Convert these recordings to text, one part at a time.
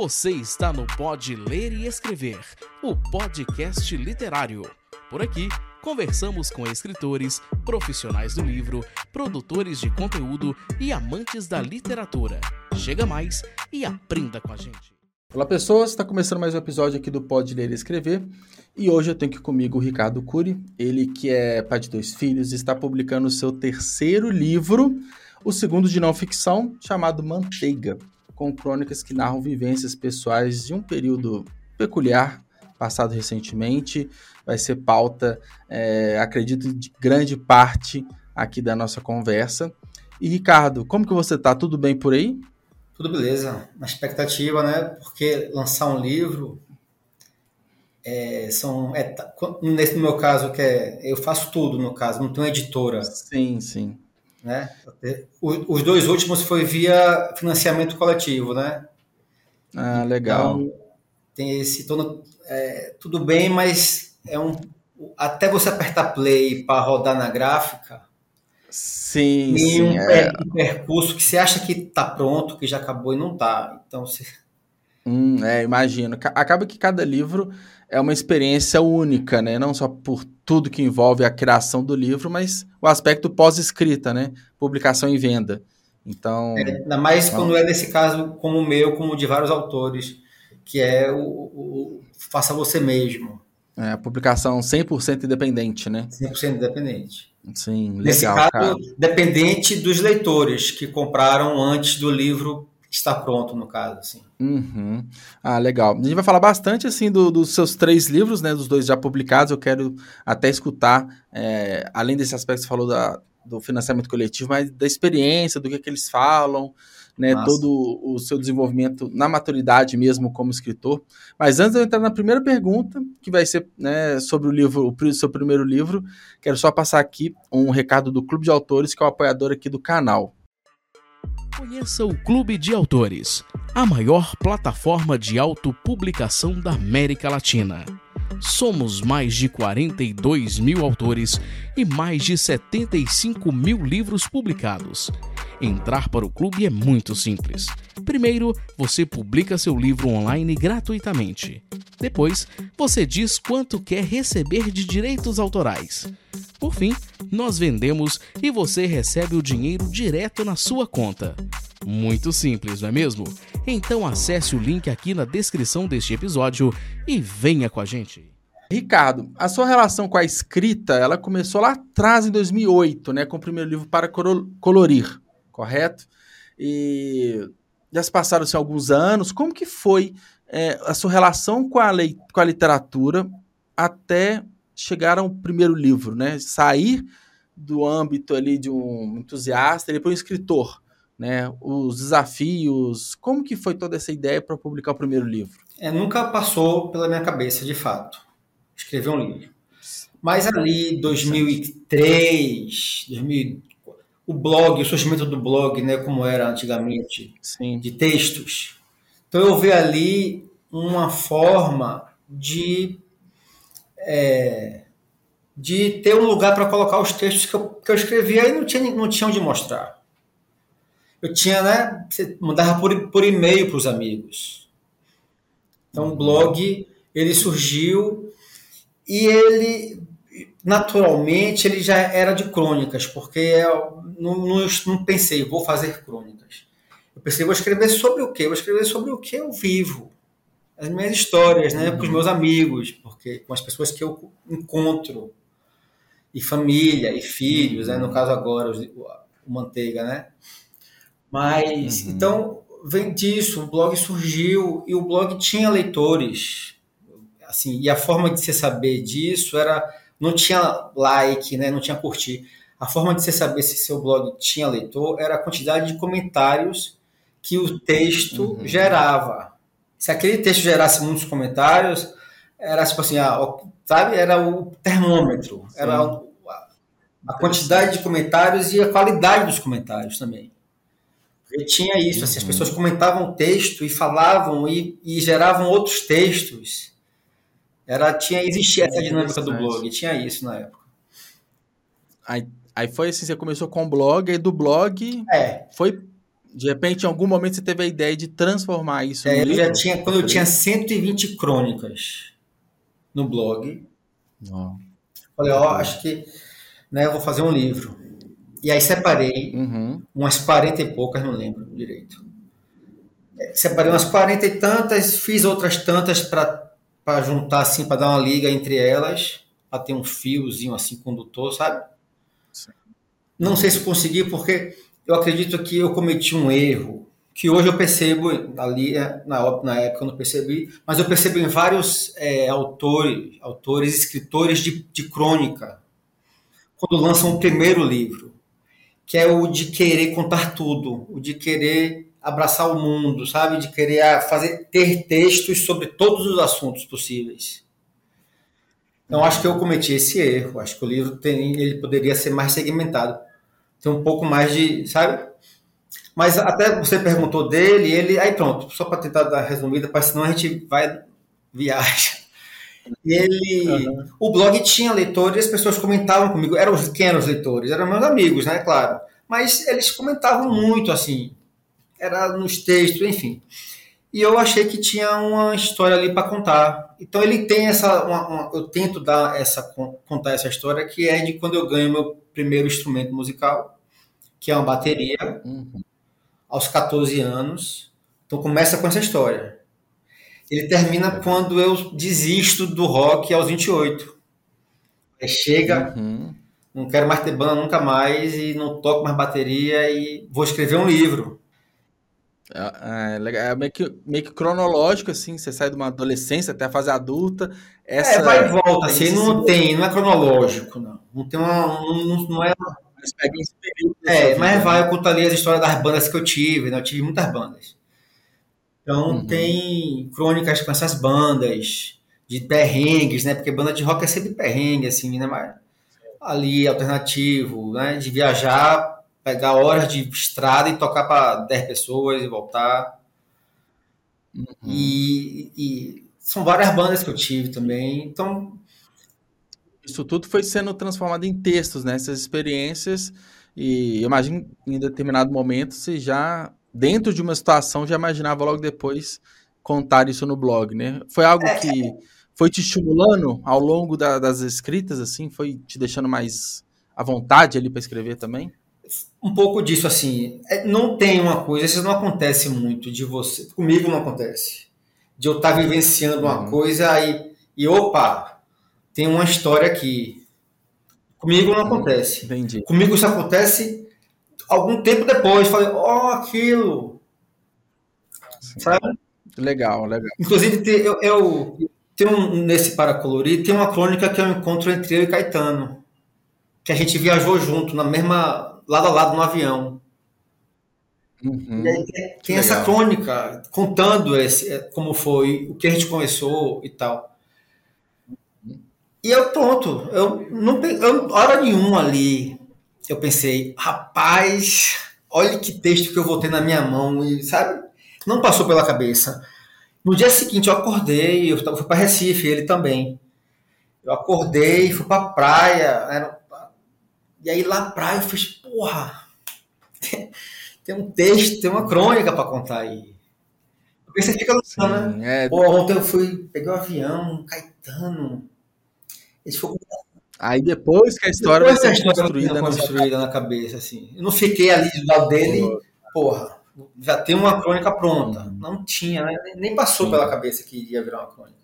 Você está no Pode Ler e Escrever, o podcast literário. Por aqui, conversamos com escritores, profissionais do livro, produtores de conteúdo e amantes da literatura. Chega mais e aprenda com a gente. Olá pessoas, está começando mais um episódio aqui do Pode Ler e Escrever e hoje eu tenho aqui comigo o Ricardo Cury, ele que é pai de dois filhos, está publicando o seu terceiro livro, o segundo de não ficção, chamado Manteiga com crônicas que narram vivências pessoais de um período peculiar, passado recentemente. Vai ser pauta, é, acredito, de grande parte aqui da nossa conversa. E Ricardo, como que você tá? Tudo bem por aí? Tudo beleza. Na expectativa, né? Porque lançar um livro é, são é, nesse no meu caso que é eu faço tudo no caso, não tenho editora. Sim, sim. Né? Os dois últimos foi via financiamento coletivo, né? Ah, legal. Então, tem esse é, tudo bem, mas é um até você apertar play para rodar na gráfica. Sim, tem sim, um, é... um percurso que você acha que está pronto, que já acabou e não está. Então você Hum, é, imagino. Acaba que cada livro é uma experiência única, né? Não só por tudo que envolve a criação do livro, mas o aspecto pós-escrita, né? Publicação e venda. Então. É, ainda mais quando é nesse caso como o meu, como de vários autores, que é o, o faça você mesmo. É, a publicação 100% independente, né? 100% independente. Sim, legal, Nesse caso, cara. dependente dos leitores que compraram antes do livro está pronto, no caso, assim. Uhum. Ah, legal. A gente vai falar bastante, assim, do, dos seus três livros, né, dos dois já publicados, eu quero até escutar, é, além desse aspecto que você falou da, do financiamento coletivo, mas da experiência, do que, é que eles falam, né, Nossa. todo o seu desenvolvimento na maturidade mesmo como escritor. Mas antes de eu entrar na primeira pergunta, que vai ser né, sobre o livro, o seu primeiro livro, quero só passar aqui um recado do Clube de Autores, que é o apoiador aqui do canal. Conheça o Clube de Autores, a maior plataforma de autopublicação da América Latina. Somos mais de 42 mil autores e mais de 75 mil livros publicados. Entrar para o clube é muito simples. Primeiro, você publica seu livro online gratuitamente. Depois, você diz quanto quer receber de direitos autorais. Por fim, nós vendemos e você recebe o dinheiro direto na sua conta. Muito simples, não é mesmo? Então acesse o link aqui na descrição deste episódio e venha com a gente. Ricardo, a sua relação com a escrita, ela começou lá atrás, em 2008, né, com o primeiro livro Para Colorir, correto? E já se passaram-se alguns anos. Como que foi é, a sua relação com a, lei, com a literatura até chegar ao primeiro livro, né? Sair do âmbito ali de um entusiasta e para um escritor, né? Os desafios, como que foi toda essa ideia para publicar o primeiro livro? É, nunca passou pela minha cabeça, de fato, escrever um livro. Mas ali, 2003, 2000, o blog, o surgimento do blog, né, como era antigamente, Sim. de textos. Então eu vi ali uma forma de é, de ter um lugar para colocar os textos que eu, que eu escrevia e não tinha, não tinha onde mostrar. Eu tinha, né? Mandava por, por e-mail para os amigos. Então o blog ele surgiu e ele naturalmente ele já era de crônicas, porque eu não, não, não pensei, vou fazer crônicas. Eu pensei, vou escrever sobre o quê? Vou escrever sobre o que eu vivo as minhas histórias, né, com os meus amigos, porque com as pessoas que eu encontro, e família, e filhos, né, no caso agora, o Manteiga, né? Mas, uhum. então, vem disso, o blog surgiu, e o blog tinha leitores, assim, e a forma de você saber disso era, não tinha like, né, não tinha curtir, a forma de você saber se seu blog tinha leitor era a quantidade de comentários que o texto uhum. gerava se aquele texto gerasse muitos comentários, era tipo assim, ah, sabe? Era o termômetro, Sim. era a, a quantidade de comentários e a qualidade dos comentários também. Porque tinha isso, assim, as uhum. pessoas comentavam o texto e falavam e, e geravam outros textos. Era, tinha, existia essa dinâmica do blog, tinha isso na época. Aí, aí foi assim, você começou com o blog, aí do blog é. foi De repente, em algum momento, você teve a ideia de transformar isso é, eu já tinha Quando eu tinha 120 crônicas no blog, oh. falei, ó, oh, acho que né, eu vou fazer um livro. E aí separei uhum. umas 40 e poucas, não lembro direito. É, separei umas 40 e tantas, fiz outras tantas para juntar, assim, para dar uma liga entre elas, para ter um fiozinho assim, condutor, sabe? Sim. Não sei se consegui, porque eu acredito que eu cometi um erro que hoje eu percebo ali é, na, na época eu não percebi, mas eu percebo em vários é, autores, autores, escritores de, de crônica, quando lançam o primeiro livro, que é o de querer contar tudo, o de querer abraçar o mundo, sabe, de querer ah, fazer ter textos sobre todos os assuntos possíveis. Então acho que eu cometi esse erro. Acho que o livro tem, ele poderia ser mais segmentado, ter um pouco mais de, sabe, mas até você perguntou dele, ele. Aí pronto, só para tentar dar resumida, para senão a gente vai viaja. Ele. Uhum. O blog tinha leitores e as pessoas comentavam comigo. Eram, os leitores? Eram meus amigos, né? Claro. Mas eles comentavam muito, assim. Era nos textos, enfim. E eu achei que tinha uma história ali para contar. Então ele tem essa. Uma, uma, eu tento dar essa, contar essa história que é de quando eu ganho meu primeiro instrumento musical, que é uma bateria. Uhum aos 14 anos. Então começa com essa história. Ele termina quando eu desisto do rock aos 28. Aí chega, uhum. não quero mais ter banda nunca mais e não toco mais bateria e vou escrever um livro. É, é, é meio, que, meio que cronológico, assim, você sai de uma adolescência até a fase adulta. Essa, é, vai e volta, assim, não tem, não é cronológico, não. Não tem uma. Não, não é mas. É, mas vai, eu conto ali as histórias das bandas que eu tive, né? Eu tive muitas bandas. Então uhum. tem crônicas com essas bandas, de perrengues, né? Porque banda de rock é sempre perrengue, assim, né? Mas ali, alternativo, né? De viajar, pegar horas de estrada e tocar para 10 pessoas e voltar. Uhum. E, e, são várias bandas que eu tive também. Então, isso tudo foi sendo transformado em textos, né? Essas experiências. E imagino em determinado momento você já, dentro de uma situação, já imaginava logo depois contar isso no blog, né? Foi algo é, que foi te estimulando ao longo da, das escritas, assim? Foi te deixando mais à vontade ali para escrever também? Um pouco disso, assim. É, não tem uma coisa, isso não acontece muito de você. Comigo não acontece. De eu estar tá vivenciando uma uhum. coisa e, e opa, tem uma história aqui. Comigo não acontece. Entendi. Comigo isso acontece algum tempo depois. Falei, ó, oh, aquilo. Sabe? Legal, legal. Inclusive, eu, eu tem um, nesse Para Colorir, tem uma crônica que é um encontro entre eu e Caetano. Que a gente viajou junto, na mesma, lado a lado no avião. Uhum. Aí tem, essa crônica contando esse, como foi, o que a gente começou e tal. E eu, pronto, eu não eu, hora nenhuma ali, eu pensei, rapaz, olha que texto que eu vou ter na minha mão, e sabe? Não passou pela cabeça. No dia seguinte eu acordei, eu fui para Recife, ele também. Eu acordei, fui para praia, era... e aí lá praia eu fiz, porra, tem um texto, tem uma crônica para contar aí. Porque você fica lutando, né? É... Pô, ontem eu fui, peguei o um avião, Caetano, Aí depois que a história depois vai ser construída, construída na cabeça, assim. Eu não fiquei ali do lado dele, porra, já tem uma crônica pronta. Uhum. Não tinha, né? nem passou Sim. pela cabeça que iria virar uma crônica.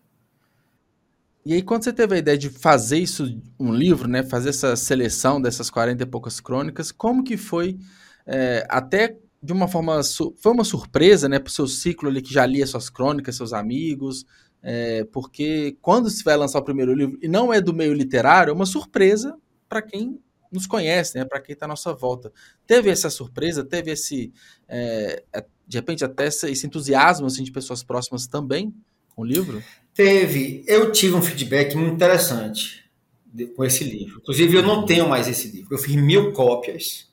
E aí, quando você teve a ideia de fazer isso, um livro, né? Fazer essa seleção dessas 40 e poucas crônicas, como que foi, é, até de uma forma, foi uma surpresa, né? Para o seu ciclo ali que já lia suas crônicas, seus amigos, é, porque quando se vai lançar o primeiro livro, e não é do meio literário, é uma surpresa para quem nos conhece, né, para quem está à nossa volta. Teve essa surpresa, teve esse, é, é, de repente, até esse entusiasmo assim, de pessoas próximas também com o livro? Teve. Eu tive um feedback muito interessante com esse livro. Inclusive, eu não tenho mais esse livro. Eu fiz mil cópias.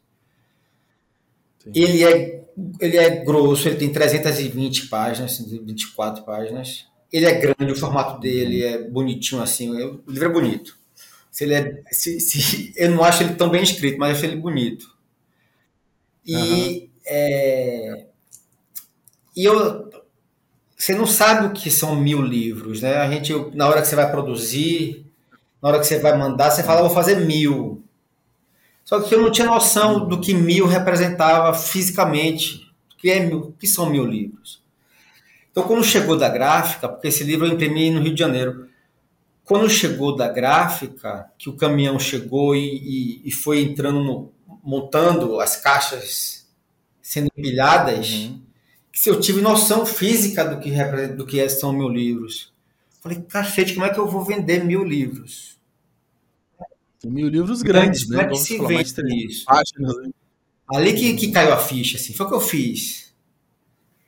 Sim. Ele é, ele é grosso, ele tem 320 páginas, 24 páginas. Ele é grande, o formato dele é bonitinho assim. O livro é bonito. Se ele é, se, se, eu não acho ele tão bem escrito, mas acho ele bonito. E uhum. é, e eu, você não sabe o que são mil livros, né? A gente, na hora que você vai produzir, na hora que você vai mandar, você fala, vou fazer mil. Só que eu não tinha noção do que mil representava fisicamente, o que, é mil, que são mil livros. Então, quando chegou da gráfica, porque esse livro eu imprimi no Rio de Janeiro, quando chegou da gráfica, que o caminhão chegou e, e, e foi entrando, no, montando as caixas sendo empilhadas, uhum. que eu tive noção física do que, do que são mil livros. Falei, cacete, como é que eu vou vender mil livros? Mil livros grandes, né? Como é que se vende isso? Páginas, né? Ali que, que caiu a ficha, assim, foi o que eu fiz.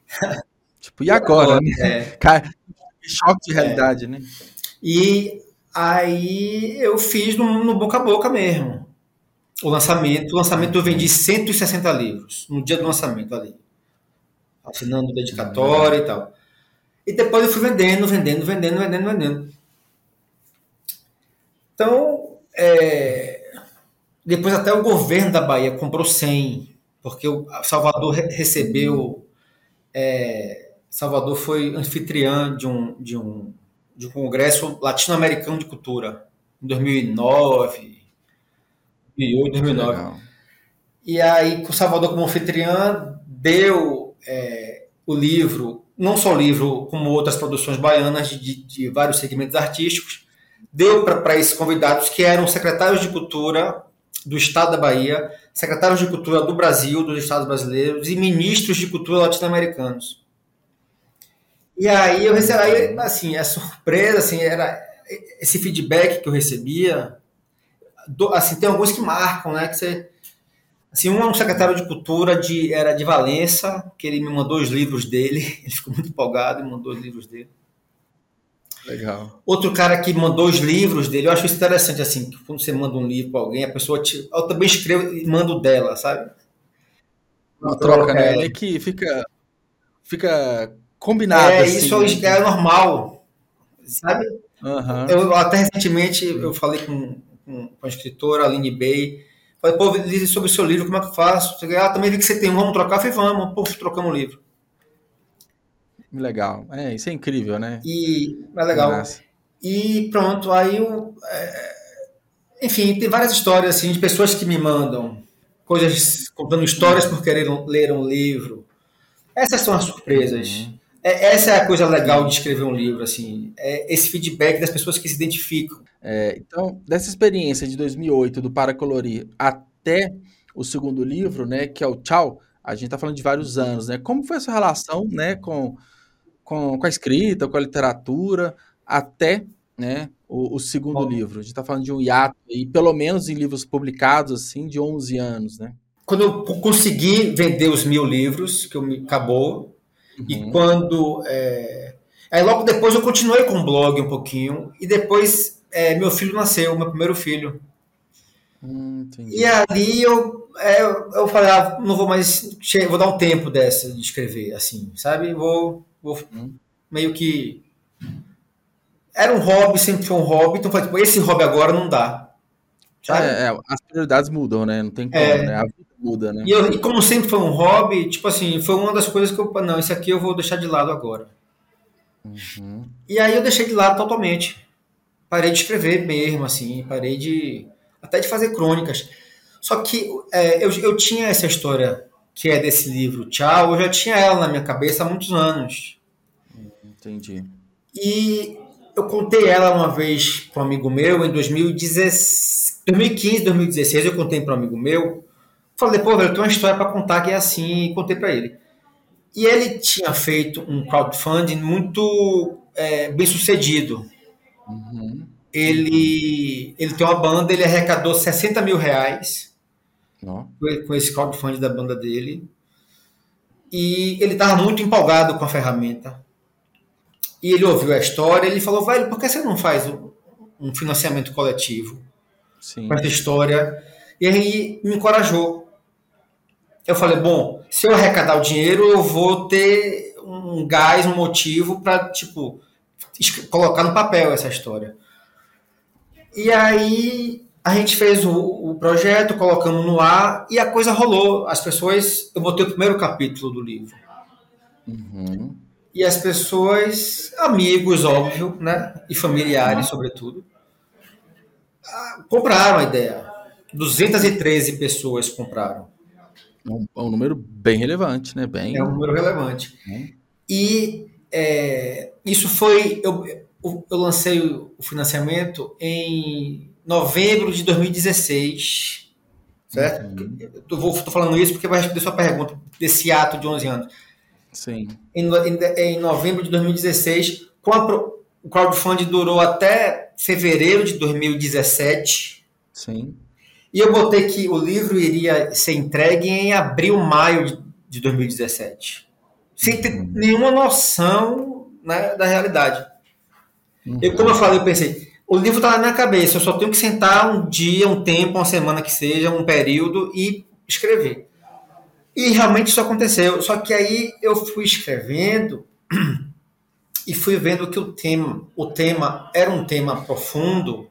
Tipo, e agora, né? É. Choque de realidade, é. né? E aí eu fiz no, no, boca a boca mesmo. O lançamento. O lançamento eu vendi 160 livros no dia do lançamento ali. Assinando dedicatória e tal. E depois eu fui vendendo, vendendo, vendendo, vendendo, vendendo. Então, é, depois até o governo da Bahia comprou 100, porque o Salvador recebeu. É, Salvador foi anfitriã de um, de um de um congresso latino-americano de cultura em 2009, 2008, 2009. E aí, o Salvador como anfitriã deu é, o livro, não só o livro, como outras produções baianas de, de, de vários segmentos artísticos, deu para esses convidados que eram secretários de cultura do Estado da Bahia, secretários de cultura do Brasil, dos Estados brasileiros e ministros de cultura latino-americanos. E aí eu recebi, aí, assim, a surpresa, assim, era esse feedback que eu recebia, do, assim, tem alguns que marcam, né, que você, assim, um é um secretário de cultura de, era de Valença, que ele me mandou os livros dele, ele ficou muito empolgado e mandou os livros dele. Legal. Outro cara que mandou os livros dele, eu acho isso interessante, assim, que quando você manda um livro para alguém, a pessoa te, eu também escrevo e mando dela, sabe? Uma troca, né? É que fica, fica combinado. É, assim, isso né? é normal, sabe? Uhum. Eu até recentemente eu falei com, com, a escritora Aline Bey, falei, pô, diz sobre o seu livro, como é que eu faço? Ah, também vi que você tem um, vamos trocar? Eu falei, vamos, pô, trocamos o livro. Legal, é, isso é incrível, né? E, é legal. Nossa. E pronto, aí eu, é, enfim, tem várias histórias assim de pessoas que me mandam coisas contando histórias por querer ler um livro. Essas são as surpresas. Uhum. É, essa é a coisa legal de escrever um livro, assim, é esse feedback das pessoas que se identificam. É, então, dessa experiência de 2008 do Para Colorir até o segundo livro, né, que é o Tchau, a gente está falando de vários anos, né? Como foi essa relação, né, com, com, com a escrita, com a literatura, até, né, o, o segundo Bom, livro? A gente está falando de um hiato, e pelo menos em livros publicados, assim, de 11 anos, né? Quando eu consegui vender os mil livros, que eu me acabou, Uhum. E quando. É... Aí logo depois eu continuei com o blog um pouquinho. E depois é, meu filho nasceu, meu primeiro filho. Hum, e ali eu, é, eu falei, ah, não vou mais. Vou dar um tempo dessa de escrever, assim, sabe? Vou, vou hum. meio que. Era um hobby, sempre foi um hobby, então falei, tipo, esse hobby agora não dá. É, é, as prioridades mudam, né? Não tem como, é. né? A vida muda, né? E, eu, e, como sempre foi um hobby, tipo assim, foi uma das coisas que eu, não, esse aqui eu vou deixar de lado agora. Uhum. E aí eu deixei de lado totalmente. Parei de escrever mesmo, assim, parei de. até de fazer crônicas. Só que é, eu, eu tinha essa história que é desse livro, Tchau, eu já tinha ela na minha cabeça há muitos anos. Entendi. E eu contei ela uma vez para um amigo meu em 2016, 2015, 2016, eu contei para um amigo meu Falei, pô, velho, tem uma história para contar que é assim, e contei para ele. E ele tinha feito um crowdfunding muito é, bem sucedido. Uhum. Ele, ele tem uma banda, ele arrecadou 60 mil reais com, com esse crowdfunding da banda dele. E ele estava muito empolgado com a ferramenta. E ele ouviu a história, ele falou, velho, por que você não faz um financiamento coletivo Sim. com essa história? E aí me encorajou eu falei, bom, se eu arrecadar o dinheiro, eu vou ter um gás, um motivo para, tipo, colocar no papel essa história. E aí a gente fez o, o, projeto, colocamos no ar e a coisa rolou. As pessoas, eu botei o primeiro capítulo do livro. Uhum. E as pessoas, amigos, óbvio, né? E familiares, sobretudo, ah, compraram a ideia. 213 pessoas compraram. É um, é um número bem relevante, né? Bem... É um número relevante. Uhum. E é, isso foi. Eu, eu lancei o financiamento em novembro de 2016, certo? Uhum. Estou falando isso porque vai responder sua pergunta desse ato de 11 anos. Sim. Em, em, em novembro de 2016, com a, o crowdfunding durou até fevereiro de 2017. Sim. E eu botei que o livro iria ser entregue em abril, maio de, de 2017. Sem ter uhum. nenhuma noção né, da realidade. Uhum. Eu, como eu falei, eu pensei, o livro está na minha cabeça, eu só tenho que sentar um dia, um tempo, uma semana que seja, um período e escrever. E realmente isso aconteceu. Só que aí eu fui escrevendo e fui vendo que o tema, o tema era um tema profundo,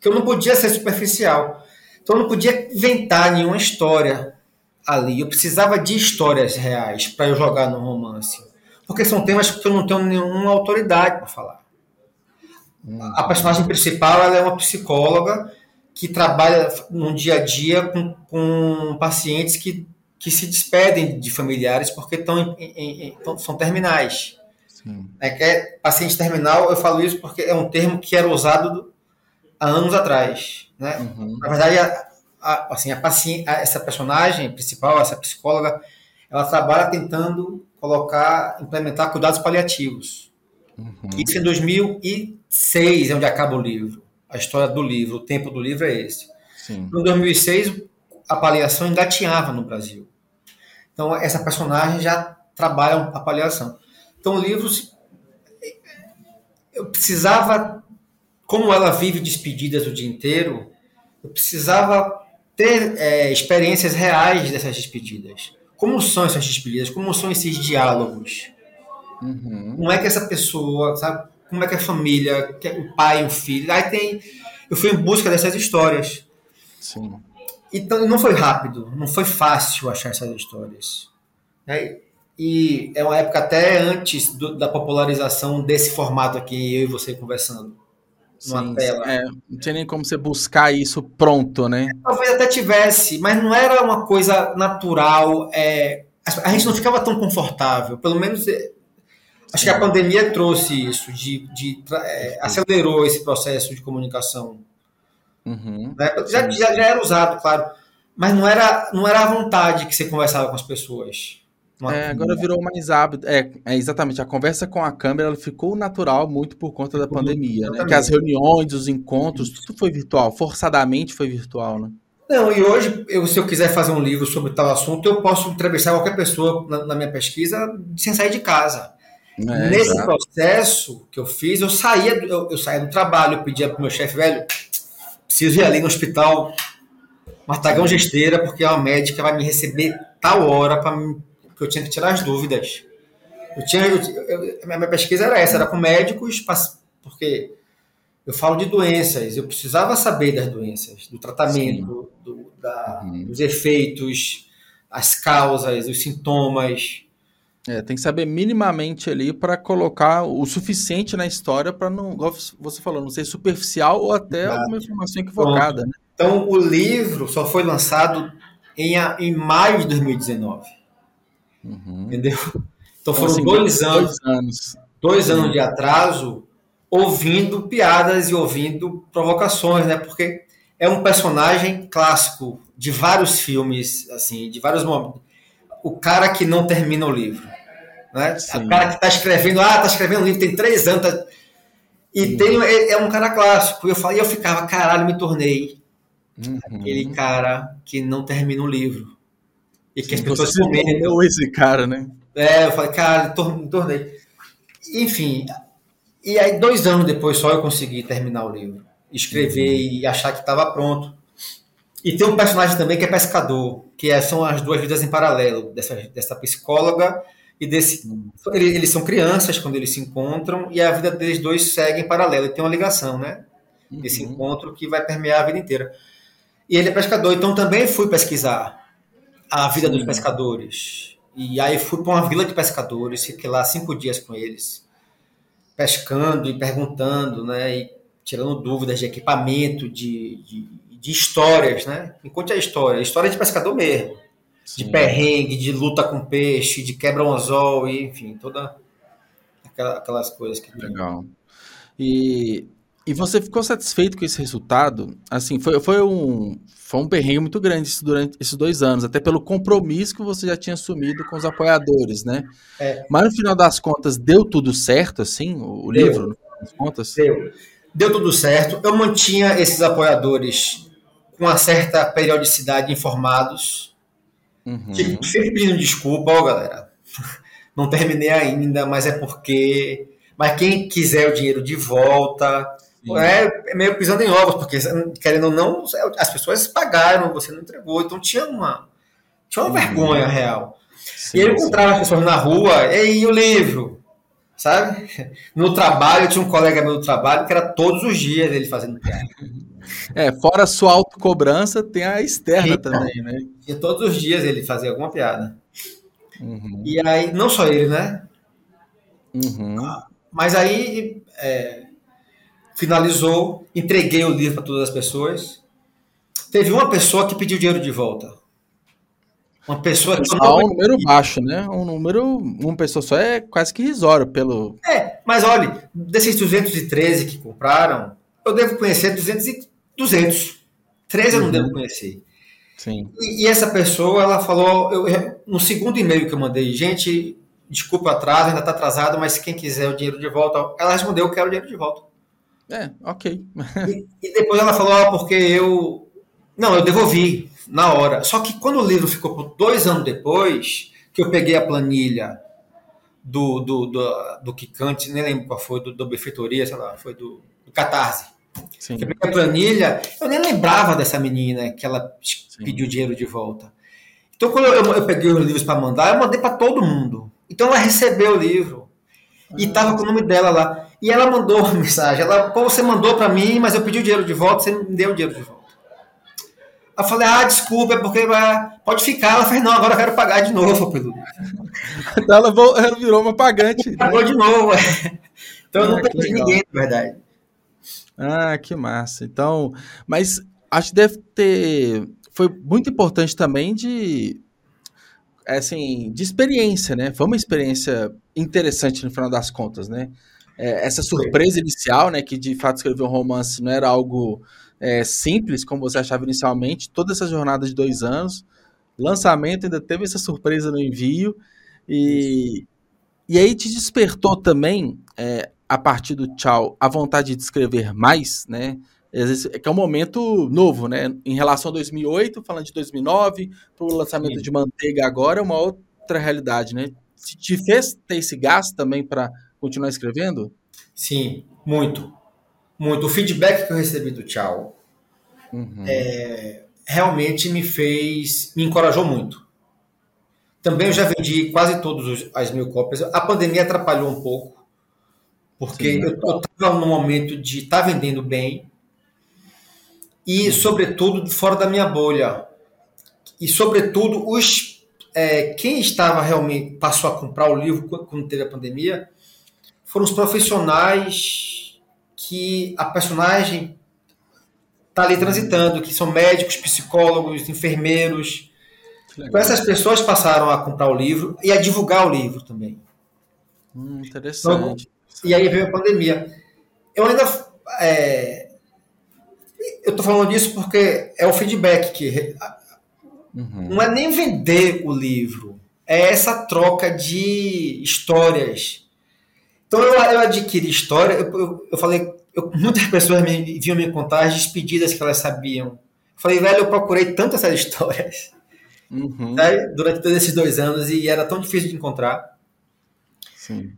que eu não podia ser superficial. Então eu não podia inventar nenhuma história ali. Eu precisava de histórias reais para eu jogar no romance. Porque são temas que eu não tenho nenhuma autoridade para falar. A personagem principal ela é uma psicóloga que trabalha no dia a dia com, com pacientes que, que se despedem de familiares porque estão em, em, são terminais. É, que é paciente terminal, eu falo isso porque é um termo que era usado há anos atrás. Né? Uhum. Na verdade, a, a, assim, a paciente, essa personagem principal, essa psicóloga, ela trabalha tentando colocar, implementar cuidados paliativos. Uhum. Isso em 2006 é onde acaba o livro. A história do livro, o tempo do livro é esse. Sim. Em 2006, a paliação engatinhava no Brasil. Então, essa personagem já trabalha a paliação. Então, o livro, eu precisava, como ela vive despedidas o dia inteiro, eu precisava ter é, experiências reais dessas despedidas. Como são essas despedidas? Como são esses diálogos? Uhum. Como é que essa pessoa, sabe? Como é que a família, que é o pai, o filho. Aí tem. Eu fui em busca dessas histórias. Sim. Então não foi rápido, não foi fácil achar essas histórias. Né? E é uma época até antes do, da popularização desse formato aqui, eu e você conversando. Numa Sim, tela. É, não tinha nem como você buscar isso pronto, né? Talvez até tivesse, mas não era uma coisa natural. É, a gente não ficava tão confortável. Pelo menos é, Acho que a pandemia trouxe isso, de, de é, acelerou esse processo de comunicação. Uhum. Né? Já, já, já, era usado, claro, mas não era, não era à vontade que você conversava com as pessoas. É, agora virou mais hábito. É, é, exatamente. A conversa com a câmera ela ficou natural muito por conta da pandemia, né? Que as reuniões, os encontros, tudo foi virtual. Forçadamente foi virtual, né? Não, e hoje, eu, se eu quiser fazer um livro sobre tal assunto, eu posso entrevistar qualquer pessoa na, na minha pesquisa sem sair de casa. É, Nesse exato. processo que eu fiz, eu saía, eu, eu saía do trabalho, eu pedia pro meu chefe, velho, preciso ir ali no hospital Martagão Gesteira, porque a médica vai me receber tal hora para que eu tinha que tirar as dúvidas. Eu tinha, eu, eu, a minha pesquisa era essa, era com médicos, porque eu falo de doenças, eu precisava saber das doenças, do tratamento, do, da, uhum. dos efeitos, as causas, os sintomas. É, tem que saber minimamente ali para colocar o suficiente na história para não, igual você falou, não ser superficial ou até Exato. alguma informação equivocada. Né? Então, o livro só foi lançado em, em maio de 2019. Uhum. Entendeu? Então, então foram assim, dois, anos, dois anos, dois anos de atraso ouvindo piadas e ouvindo provocações, né? Porque é um personagem clássico de vários filmes, assim, de vários momentos. O cara que não termina o livro. Né? O cara que está escrevendo, ah, está escrevendo um livro, tem três anos. Tá... E tem, é, é, um cara clássico. Eu, falei, eu ficava, caralho, me tornei uhum. aquele cara que não termina o livro. E que as pessoas comentam. esse cara, né? É, eu falei, cara, me tornei. Enfim, e aí dois anos depois só eu consegui terminar o livro. Escrever uhum. e achar que estava pronto. E tem um personagem também que é pescador, que é, são as duas vidas em paralelo, dessa, dessa psicóloga e desse. Eles são crianças quando eles se encontram e a vida deles dois segue em paralelo. E tem uma ligação, né? Uhum. Esse encontro que vai permear a vida inteira. E ele é pescador, então também fui pesquisar a vida Sim. dos pescadores. E aí fui para uma vila de pescadores, fiquei lá cinco dias com eles, pescando e perguntando, né? E tirando dúvidas de equipamento, de, de, de histórias, né? Me conte a história, história de pescador mesmo. Sim. De perrengue, de luta com peixe, de quebra-anzol, enfim, toda aquelas coisas que Legal. E, e você ficou satisfeito com esse resultado? Assim, foi, foi um foi um perrengue muito grande durante esses dois anos, até pelo compromisso que você já tinha assumido com os apoiadores, né? É. Mas no final das contas, deu tudo certo, assim, o, deu. livro, no final das contas? Deu. Deu tudo certo. Eu mantinha esses apoiadores com uma certa periodicidade informados. Uhum. Tipo, sempre pedindo desculpa, ó, galera. Não terminei ainda, mas é porque. Mas quem quiser o dinheiro de volta, é, é meio pisando em ovos, porque querendo ou não, as pessoas pagaram, você não entregou, então tinha uma, tinha uma vergonha real. Sim, e eu encontrava as pessoas na rua, e aí o livro, sabe? No trabalho, tinha um colega meu do trabalho que era todos os dias ele fazendo piada. É, fora a sua autocobrança, tem a externa também, né? E todos os dias ele fazia alguma piada. Uhum. E aí, não só ele, né? Uhum. Mas aí, é, finalizou, entreguei o livro para todas as pessoas. Teve uma pessoa que pediu dinheiro de volta. Uma pessoa que. Ah, um número baixo, né? Um número. Uma pessoa só é quase que irrisório pelo. É, mas olha, desses 213 que compraram, eu devo conhecer 200. E 200. 13 eu não uhum. devo conhecer. Sim. E, e, essa pessoa, ela falou, eu, no segundo e-mail que eu mandei, gente, desculpa o atraso, ainda está atrasado, mas quem quiser o dinheiro de volta, ela respondeu, eu quero o dinheiro de volta. É, ok. e, e, depois ela falou, ah, porque eu. Não, eu devolvi na hora. Só que quando o livro ficou por dois anos depois, que eu peguei a planilha do, do, do, do Kikante, nem lembro qual foi, do, do Benfeitoria, sei lá, foi do, do Catarse. Sim. Eu peguei a planilha, eu nem lembrava dessa menina que ela Sim. pediu dinheiro de volta. Então, quando eu, eu peguei os livros para mandar, eu mandei para todo mundo. Então, ela recebeu o livro. E tava com o nome dela lá. E ela mandou uma mensagem. Ela, pô, você mandou para mim, mas eu pedi o dinheiro de volta, você me deu o dinheiro de volta. Eu falei, ah, desculpa, é porque pode ficar. Ela fez, não, agora eu quero pagar de novo pelo. Então ela, virou uma pagante. Né? Pagou de novo, é. Então eu não ah, perdi ninguém, na verdade. Ah, que massa. Então, mas acho que deve ter. Foi muito importante também de. Assim, de experiência, né? Foi uma experiência interessante no final das contas, né? é, essa surpresa inicial, né, que de fato escrever um romance não era algo é, simples, como você achava inicialmente, toda essa jornada de dois anos, lançamento ainda teve essa surpresa no envio, e, e aí te despertou também, é, a partir do tchau, a vontade de escrever mais, né, é que é um momento novo, né, em relação a 2008, falando de 2009, para o lançamento Sim. de Manteiga agora, é uma outra realidade, né, te fez ter esse gasto também para continuar escrevendo? Sim, muito. Muito. O feedback que eu recebi do Tchau uhum. é, realmente me fez, me encorajou muito. Também eu já vendi quase todas as mil cópias. A pandemia atrapalhou um pouco, porque Sim, eu estava no momento de estar tá vendendo bem e, sobretudo, fora da minha bolha. E, sobretudo, os é, quem estava realmente passou a comprar o livro quando teve a pandemia foram os profissionais que a personagem está ali transitando, que são médicos, psicólogos, enfermeiros. Então, essas pessoas passaram a comprar o livro e a divulgar o livro também. Hum, interessante. Então, e aí veio a pandemia. Eu ainda. É, eu estou falando disso porque é o feedback que. Uhum. Não é nem vender o livro, é essa troca de histórias então eu, eu adquiri história, eu, eu, eu falei, eu, muitas pessoas me, vinham me contar as despedidas que elas sabiam. Eu falei, velho, eu procurei tantas essas histórias uhum. né, durante todos esses dois anos e era tão difícil de encontrar. Sim.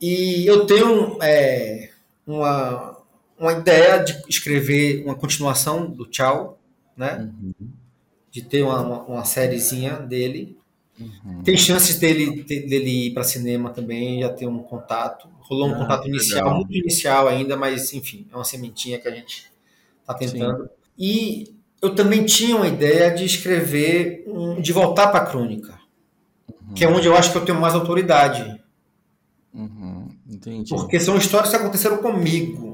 E eu tenho é, uma, uma ideia de escrever uma continuação do Tchau, né? Uhum. De ter uma, uma, uma sériezinha dele. Uhum. Tem chances dele, dele ir para cinema também, já ter um contato. Rolou um ah, contato inicial, legal. muito inicial ainda, mas enfim, é uma sementinha que a gente está tentando. Sim. E eu também tinha uma ideia de escrever, um, de voltar para a crônica. que é onde eu acho que eu tenho mais autoridade. Uhum, entendi. Porque são histórias que aconteceram comigo.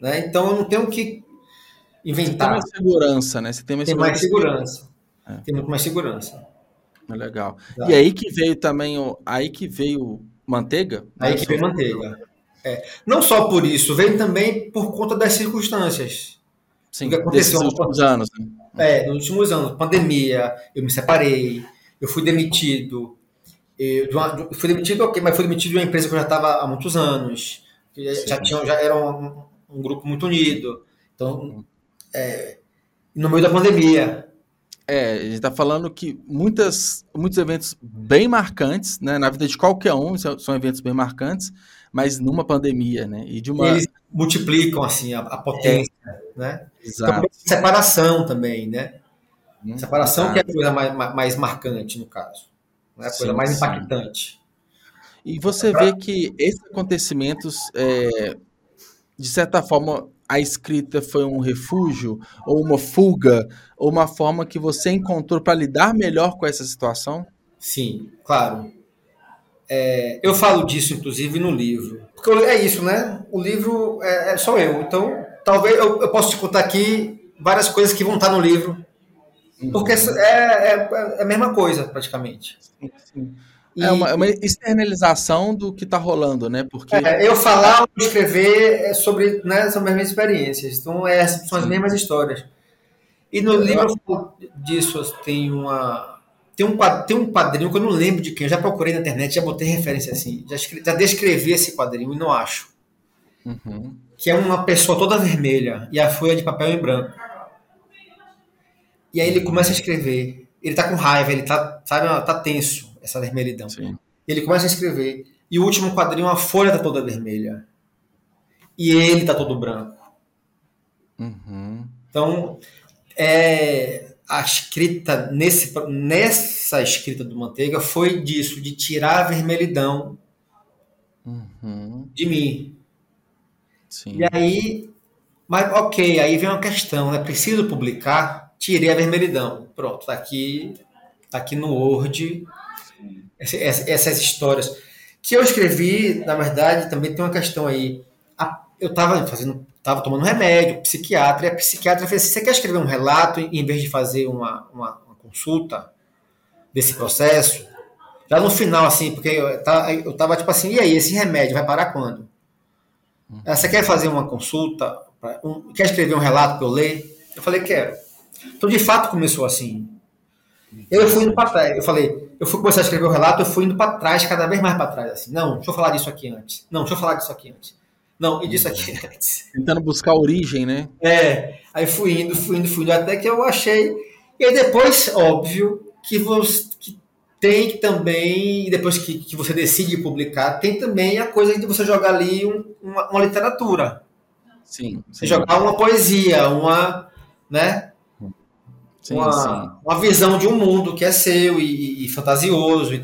Né? Então eu não tenho que inventar. Você tem mais segurança, né? Você tem mais tem segurança. Mais segurança. É. Tem muito mais segurança. É legal. Tá. E aí que veio também o. Aí que veio manteiga? Aí que veio manteiga. É. Não só por isso, veio também por conta das circunstâncias. Sim, que aconteceu nos últimos anos. Né? É, nos últimos anos. Pandemia, eu me separei, eu fui demitido. Eu, de uma, fui demitido, ok, mas fui demitido de uma empresa que eu já estava há muitos anos. Já, já, tinha, já era um, um, grupo muito unido. Então, é, no meio da pandemia. É, a gente está falando que muitas, muitos eventos bem marcantes, né, na vida de qualquer um, são eventos bem marcantes, mas numa pandemia, né? E de uma. Eles multiplicam assim a, a potência, é. né? Exato. Então, separação também, né? Hum, separação exato. que é a coisa mais, mais marcante no caso, né? a coisa sim, mais impactante. E você vê que esses acontecimentos, é, de certa forma, a escrita foi um refúgio, ou uma fuga, ou uma forma que você encontrou para lidar melhor com essa situação? Sim, claro. É, eu falo disso, inclusive, no livro. Porque é isso, né? O livro é, é só eu. Então, talvez eu, eu possa te contar aqui várias coisas que vão estar no livro. Uhum. Porque é, é, é, a mesma coisa, praticamente. Sim, sim. E, é uma, uma, externalização do que está rolando, né? Porque é, eu falar ou escrever é sobre, né, sobre as minhas experiências. Então, é, são as mesmas histórias. E no livro disso tem uma tem um, tem um quadrinho que eu não lembro de quem, eu já procurei na internet, já botei referência assim, já, escrevi, já descrevi esse quadrinho e não acho. Uhum. Que é uma pessoa toda vermelha e a folha de papel em branco. E aí ele começa a escrever. Ele tá com raiva, ele tá, sabe, tá tenso, essa vermelhidão. Sim. Ele começa a escrever. E o último quadrinho, a folha tá toda vermelha. E ele tá todo branco. Uhum. Então, é, a escrita nesse, nessa escrita do Manteiga foi disso, de tirar a vermelhidão uhum. de mim. Sim. E aí, mas ok, aí vem uma questão, né? Preciso publicar, tirei a vermelhidão. Pronto, tá aqui, tá aqui no Word essas histórias que eu escrevi, na verdade, também tem uma questão aí. Eu estava fazendo estava tomando remédio, psiquiatra, e a psiquiatra fez assim, você quer escrever um relato em vez de fazer uma, uma, uma consulta desse processo? Já no final, assim, porque eu, eu tava tipo assim, e aí, esse remédio vai parar quando? Uhum. Você quer fazer uma consulta? Um, quer escrever um relato para eu ler? Eu falei, quero. Então, de fato, começou assim. Eu fui para trás. Eu falei, eu fui começar a escrever o relato, eu fui indo para trás, cada vez mais para trás. Assim, não, deixa eu falar disso aqui antes. Não, deixa eu falar disso aqui antes. Não, e disso aqui antes. Tentando buscar a origem, né? É, aí fui indo, fui indo, fui indo, até que eu achei. E aí depois, óbvio, que você que tem também, depois que, que você decide publicar, tem também a coisa de você jogar ali um, uma, uma, literatura. Sim, sim. Jogar uma poesia, uma. né? Sim, uma, sim. uma visão de um mundo que é seu e, e fantasioso e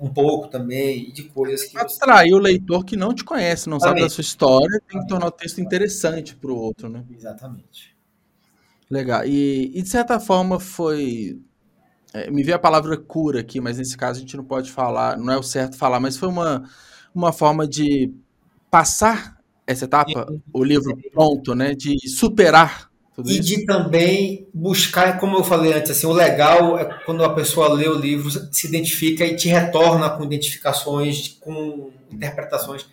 um pouco também de coisas que atrair o leitor que não te conhece, não Exatamente. sabe da sua história, tem que tornar o texto interessante para o outro, né? Exatamente. Legal. E, e de certa forma foi é, me veio a palavra cura aqui, mas nesse caso a gente não pode falar, não é o certo falar, mas foi uma, uma forma de passar essa etapa, o livro pronto, né? De superar tudo e isso. de também buscar, como eu falei antes, assim, o legal é quando a pessoa lê o livro, se identifica e te retorna com identificações, com interpretações.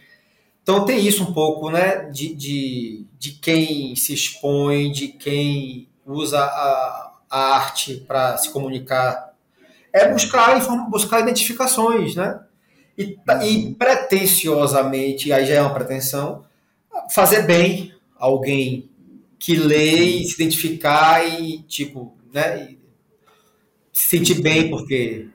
Então tem isso um pouco, né, de, de, de quem se expõe, de quem usa a, a arte para se comunicar. É buscar, buscar identificações, né? E, e pretenciosamente, aí já é uma pretensão, fazer bem alguém que lê e se identificar e, tipo, né, e se sentir bem porque...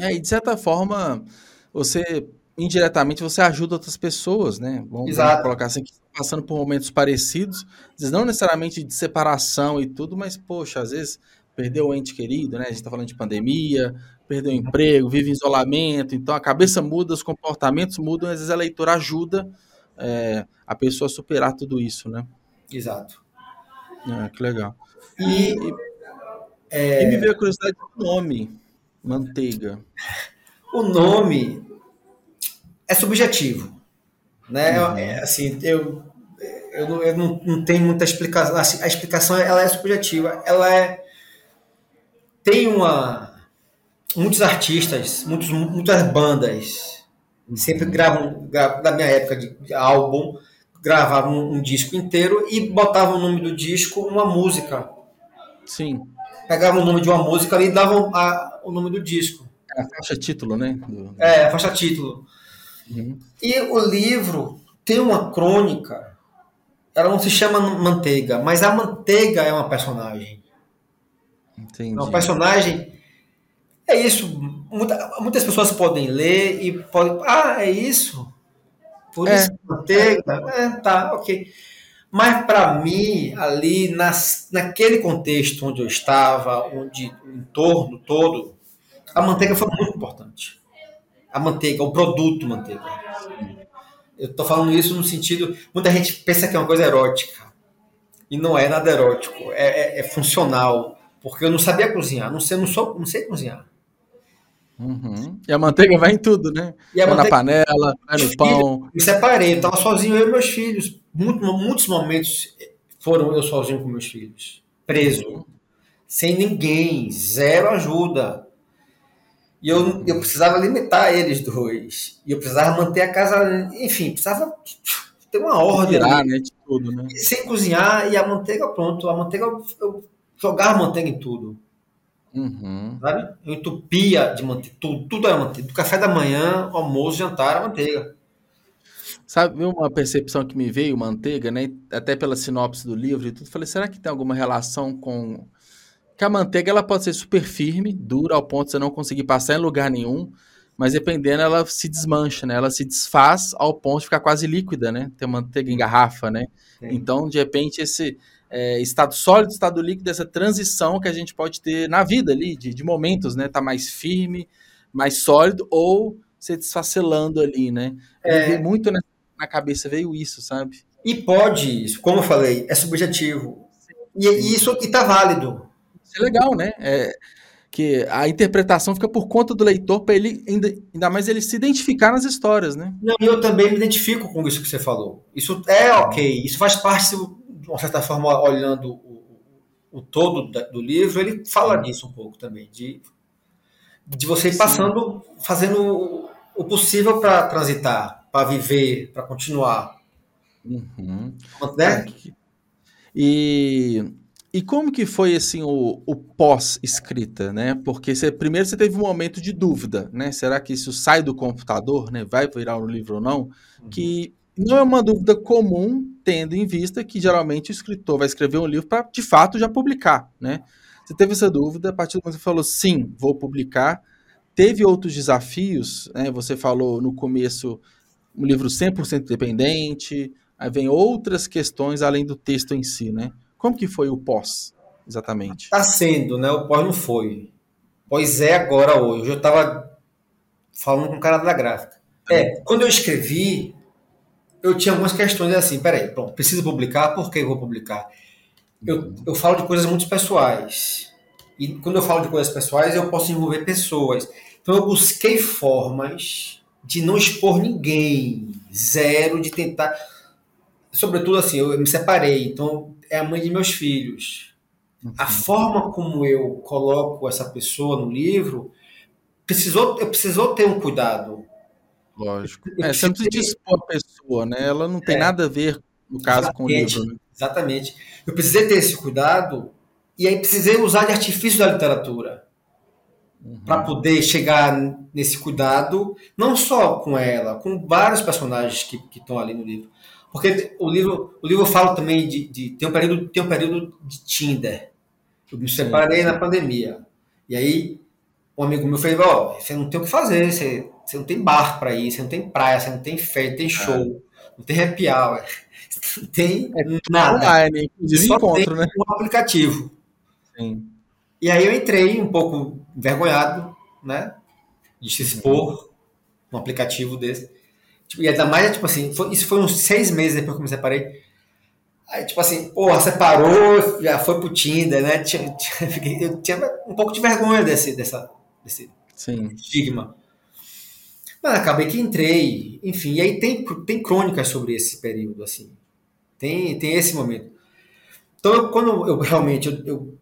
É, e de certa forma, você, indiretamente, você ajuda outras pessoas, né? Vamos, vamos colocar assim, que passando por momentos parecidos, não necessariamente de separação e tudo, mas, poxa, às vezes perdeu o ente querido, né? A gente está falando de pandemia, perdeu o emprego, vive em isolamento, então a cabeça muda, os comportamentos mudam, às vezes a leitura ajuda é, a pessoa a superar tudo isso, né? Exato. Ah, que legal. E, e, é... e me veio a curiosidade do nome, manteiga. o nome é subjetivo, né? Uhum. É, assim, eu eu, não, eu não, não tenho muita explicação. Assim, a explicação ela é subjetiva. Ela é tem uma muitos artistas, muitos, muitas bandas sempre uhum. gravam, gravam da minha época de, de álbum gravavam um, um, disco inteiro e botavam o nome do disco uma música. Sim. Pegavam o nome de uma música e davam a, o nome do disco. É a faixa título, né? Do... É, a faixa título. Uhum. E o livro tem uma crônica. Ela não se chama Manteiga, mas a Manteiga é uma personagem. Entendi. É uma personagem. É isso. Muita, muitas pessoas podem ler e podem. Ah, é isso? Por é. isso manteiga? É, tá, ok. Mas para mim, ali nas, naquele contexto onde eu estava, onde o entorno todo, a manteiga foi muito importante. A manteiga, o produto manteiga. Eu estou falando isso no sentido. Muita gente pensa que é uma coisa erótica. E não é nada erótico. É, é, é funcional. Porque eu não sabia cozinhar. Não sei, não, sou, não sei cozinhar. Uhum. E a manteiga vai em tudo, né? E a vai manteiga... na panela, vai no pão. Me separei, eu estava sozinho, eu e meus filhos. Muito, muitos momentos foram eu sozinho com meus filhos. Preso. Sem ninguém, zero ajuda. E eu, eu precisava alimentar eles dois. E eu precisava manter a casa. Enfim, precisava ter uma ordem. Né? De tudo, né? Sem cozinhar e a manteiga, pronto. A manteiga, eu jogava manteiga em tudo. Uhum. Sabe? Eu entupia de manteiga. Tudo, tudo era manteiga. Do café da manhã, almoço, jantar era manteiga. Sabe uma percepção que me veio, manteiga, né? Até pela sinopse do livro e tudo. Falei, será que tem alguma relação com que a manteiga ela pode ser super firme, dura ao ponto de você não conseguir passar em lugar nenhum, mas dependendo ela se desmancha, né? Ela se desfaz ao ponto de ficar quase líquida, né? Tem manteiga em garrafa, né? Sim. Então, de repente, esse é, estado sólido, estado líquido, essa transição que a gente pode ter na vida ali, de, de momentos, né? Tá mais firme, mais sólido, ou se desfacelando ali, né? É... Muito na, na cabeça veio isso, sabe? E pode, como eu falei, é subjetivo. E, e isso aqui tá válido. Isso é legal, né? É, que a interpretação fica por conta do leitor para ele ainda, ainda mais ele se identificar nas histórias, né? Não, eu também me identifico com isso que você falou. Isso é ok, isso faz parte, de uma certa forma, olhando o, o todo do livro, ele fala disso um pouco também, de, de você ir passando, Sim. fazendo o possível para transitar, para viver, para continuar. Uhum. Né? É, e e como que foi assim o, o pós-escrita, né? Porque você, primeiro você teve um momento de dúvida, né? Será que isso sai do computador, né? Vai virar um livro ou não? Uhum. Que não é uma dúvida comum, tendo em vista que geralmente o escritor vai escrever um livro para de fato já publicar, né? Você teve essa dúvida, a partir do momento que você falou sim, vou publicar. Teve outros desafios, né? Você falou no começo um livro 100% independente, aí vem outras questões além do texto em si, né? Como que foi o pós, exatamente? Está sendo, né? O pós não foi. Pois é agora hoje. Eu estava falando com o cara da gráfica. É, quando eu escrevi, eu tinha algumas questões assim, peraí, pronto, preciso publicar, por que eu vou publicar? Eu, eu falo de coisas muito pessoais. E quando eu falo de coisas pessoais, eu posso envolver pessoas. Então eu busquei formas de não expor ninguém, zero, de tentar. Sobretudo assim, eu me separei, então é a mãe de meus filhos. Uhum. A forma como eu coloco essa pessoa no livro, precisou, eu precisou ter um cuidado. Lógico. Eu é, você não precisa expor a pessoa, né? Ela não tem é, nada a ver, no caso, com o livro. Né? Exatamente. Eu precisei ter esse cuidado e aí precisei usar de artifício da literatura uhum. para poder chegar nesse cuidado, não só com ela, com vários personagens que, estão ali no livro. Porque o livro, o livro fala também de, de tem um período, tem um período de Tinder. Eu me separei na pandemia. E aí um amigo meu falou: "Ó, oh, você não tem o que fazer, você, você não tem bar para ir, você não tem praia, você não tem festa, tem show, é. não tem happy hour, não tem é nada. Online, inclusive Só encontro, tem né? um aplicativo. Sim. E aí eu entrei um pouco envergonhado, né? De se expor um aplicativo desse. Tipo, e ainda mais, tipo assim, foi, isso foi uns seis meses depois que eu me separei. Aí, tipo assim, porra, separou, já foi pro Tinder, né? Eu tinha um pouco de vergonha desse, dessa, desse Sim. estigma. Mas acabei que entrei, enfim, e aí tem, tem crônicas sobre esse período, assim. Tem, tem esse momento. Então, eu, quando eu realmente eu, eu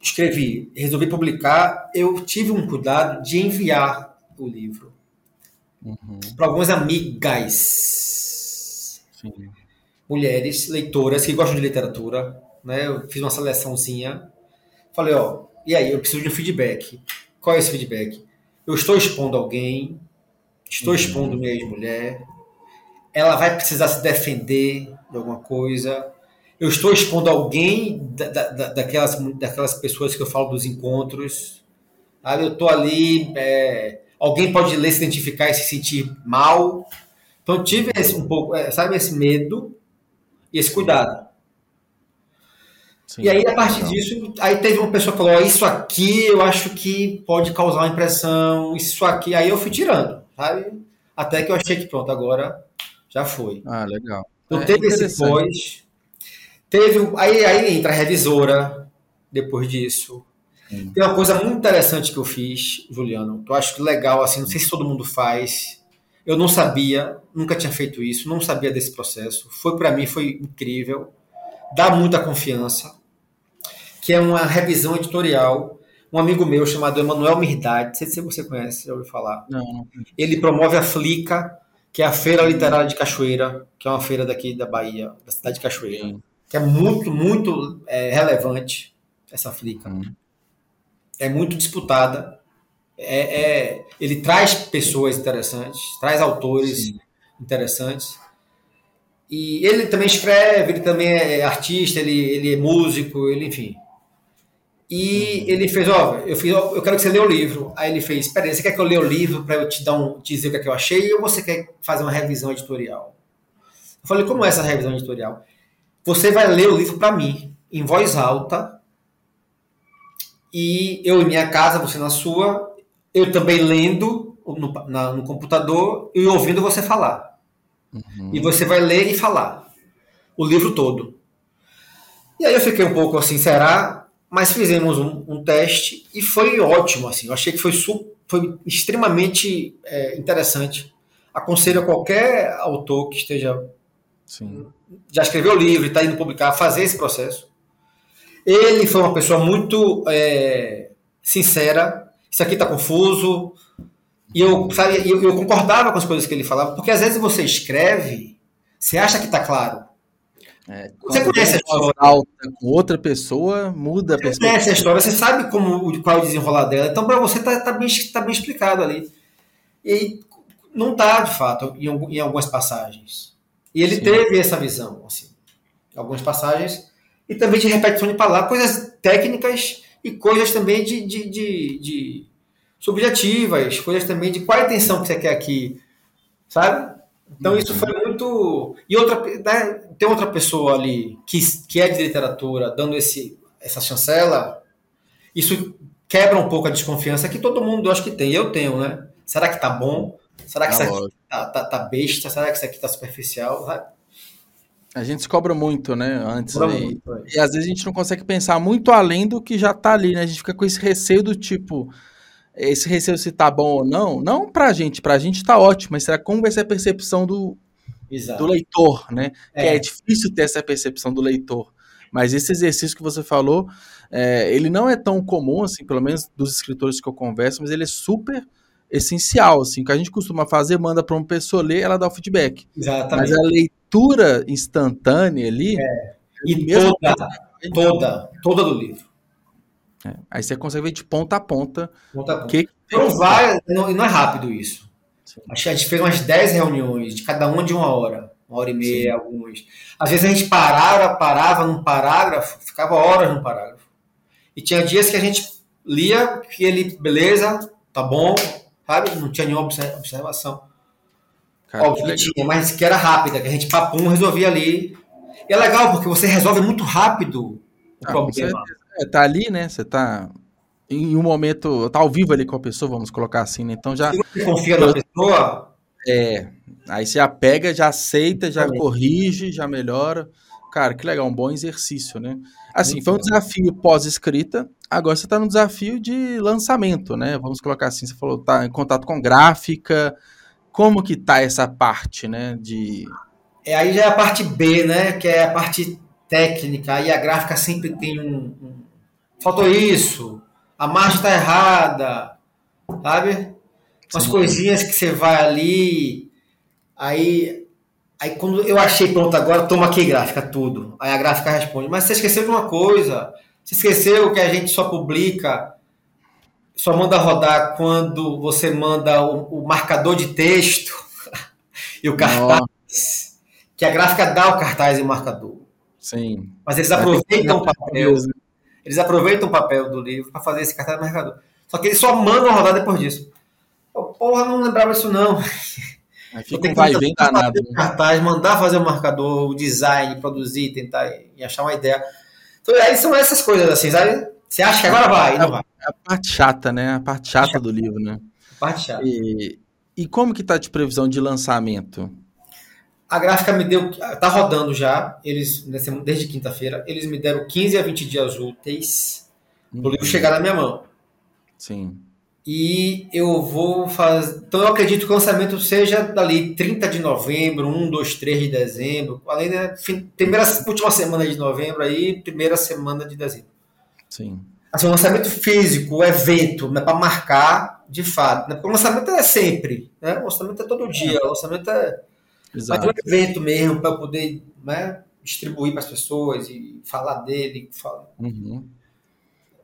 escrevi, resolvi publicar, eu tive um cuidado de enviar o livro uhum. para algumas amigas. Sim. Mulheres, leitoras que gostam de literatura, né? Eu fiz uma seleçãozinha. Falei, ó, e aí, eu preciso de um feedback. Qual é esse feedback? Eu estou expondo alguém, estou uhum. expondo minha ex-mulher, ela vai precisar se defender de alguma coisa, eu estou expondo alguém da, da, daquelas, daquelas pessoas que eu falo dos encontros, sabe? eu estou ali, é, alguém pode ler, se identificar e se sentir mal. Então eu tive esse, um pouco, é, sabe, esse medo e esse cuidado. Sim, e aí, a partir legal. disso, aí teve uma pessoa que falou: oh, Isso aqui eu acho que pode causar uma impressão, isso aqui. Aí eu fui tirando, sabe? Até que eu achei que pronto, agora já foi. Ah, legal. Então é teve esse pós. Teve. Aí, aí entra a revisora depois disso. Hum. Tem uma coisa muito interessante que eu fiz, Juliano, que eu acho legal, assim, não sei se todo mundo faz. Eu não sabia, nunca tinha feito isso, não sabia desse processo. Foi para mim, foi incrível. Dá muita confiança que é uma revisão editorial. Um amigo meu chamado Emanuel Mirdade, não sei se você conhece, já ouviu falar. Não. Ele promove a Flica, que é a Feira Literária de Cachoeira, que é uma feira daqui da Bahia, da cidade de Cachoeira, Sim. que é muito, muito é, relevante, essa Flica. Hum. É muito disputada. É, é, ele traz pessoas interessantes, traz autores Sim. interessantes. E ele também escreve, ele também é artista, ele, ele é músico, ele, enfim, e ele fez, ó, eu fiz, ó, eu quero que você leia o livro. Aí ele fez, peraí, você quer que eu leia o livro para eu te dar um, te dizer o que, é que eu achei ou você quer fazer uma revisão editorial? Eu falei, como é essa revisão editorial? Você vai ler o livro para mim, em voz alta, e eu em minha casa, você na sua, eu também lendo no, na, no computador e ouvindo você falar. Uhum. E você vai ler e falar o livro todo. E aí eu fiquei um pouco assim, será? Mas fizemos um, um, teste e foi ótimo, assim, eu achei que foi, foi extremamente é, interessante. Aconselho a qualquer autor que esteja Sim. já escreveu o livro e está indo publicar, fazer esse processo. Ele foi uma pessoa muito é, sincera, isso aqui está confuso, e eu, sabe, eu, eu concordava com as coisas que ele falava, porque às vezes você escreve, você acha que está claro, é, você conhece a história alta com outra pessoa, muda a Você conhece a história, você sabe como, qual é o desenrolar dela. Então, para você, tá, tá, bem, tá bem explicado ali. E não tá, de fato, em, em algumas passagens. E ele Sim. teve essa visão, assim, em algumas passagens. E também de repetição de palavras, coisas técnicas e coisas também de, de, de, de subjetivas, coisas também de qual a intenção que você quer aqui, sabe? Então, isso foi muito. E outra, né, tem outra pessoa ali que, que é de literatura dando esse, essa chancela, isso quebra um pouco a desconfiança que todo mundo eu acho que tem. Eu tenho, né? Será que tá bom? Será que tá isso aqui tá, tá, tá, besta? Será que isso aqui tá superficial? A gente se cobra muito, né? Antes. E, muito, é. e às vezes a gente não consegue pensar muito além do que já tá ali, né? A gente fica com esse receio do tipo esse receio se tá bom ou não, não pra gente, pra gente tá ótimo, mas será como vai ser a percepção do, do leitor, né? É. Que é difícil ter essa percepção do leitor. Mas esse exercício que você falou, é, ele não é tão comum, assim, pelo menos dos escritores que eu converso, mas ele é super essencial, assim, que a gente costuma fazer, manda para uma pessoa ler, ela dá o feedback. Exatamente. Mas a leitura instantânea ali... É. E toda, toda, toda do livro. É. Aí você consegue ver de ponta a ponta. ponta, a ponta. Que... Então vai, não, não é rápido isso. Sim. Acho que a gente fez umas 10 reuniões, de cada uma de uma hora, uma hora e meia, Sim. algumas. Às vezes a gente parava, parava num parágrafo, ficava horas num parágrafo. E tinha dias que a gente lia que ele, beleza, tá bom, sabe? Não tinha nenhuma observação. Cara, Óbvio que, tinha, mas que era rápida, que a gente papum resolvia ali. E é legal porque você resolve muito rápido o ah, problema. É, tá ali, né? Você tá em um momento, tá ao vivo ali com a pessoa, vamos colocar assim, né? Então já. Você confia na pessoa? É. Aí você já pega, já aceita, já corrige, já melhora. Cara, que legal, um bom exercício, né? Assim, foi um desafio pós-escrita, agora você está no desafio de lançamento, né? Vamos colocar assim, você falou, tá em contato com gráfica, como que tá essa parte, né, de... É, aí já é a parte B, né, que é a parte técnica, aí a gráfica sempre tem um... um... Faltou isso, a margem está errada, sabe? Umas Sim. coisinhas que você vai ali, aí Aí quando eu achei pronto agora, toma aqui gráfica, tudo. Aí a gráfica responde, mas você esqueceu de uma coisa. Você esqueceu que a gente só publica, só manda rodar quando você manda o, o marcador de texto e o cartaz. Nossa. Que a gráfica dá o cartaz e o marcador. Sim. Mas eles aproveitam o papel. Eles aproveitam o papel do livro para fazer esse cartaz e marcador. Só que eles só mandam rodar depois disso. Eu, porra, não lembrava isso não. Aí fica um vai bem danado. Né? Cartaz, mandar fazer o marcador, o design, produzir, tentar e achar uma ideia. Então, aí são essas coisas assim, sabe? Você acha que agora vai, não vai. É a parte chata, né? A parte chata, chata. do livro, né? A parte chata. E, e como que tá de previsão de lançamento? A gráfica me deu, tá rodando já, eles desde quinta-feira, eles me deram 15 a 20 dias úteis uhum. o livro chegar na minha mão. Sim. E eu vou fazer. Então eu acredito que o lançamento seja dali 30 de novembro, 1, 2, 3 de dezembro. Além da primeira, última semana de novembro aí, primeira semana de dezembro. Sim. Assim, o lançamento físico, o evento, né, para marcar de fato. Né, porque o lançamento é sempre, né? O lançamento é todo dia, o lançamento é. Exato. Mas um evento mesmo para poder né, distribuir para as pessoas e falar dele. Falar. Uhum.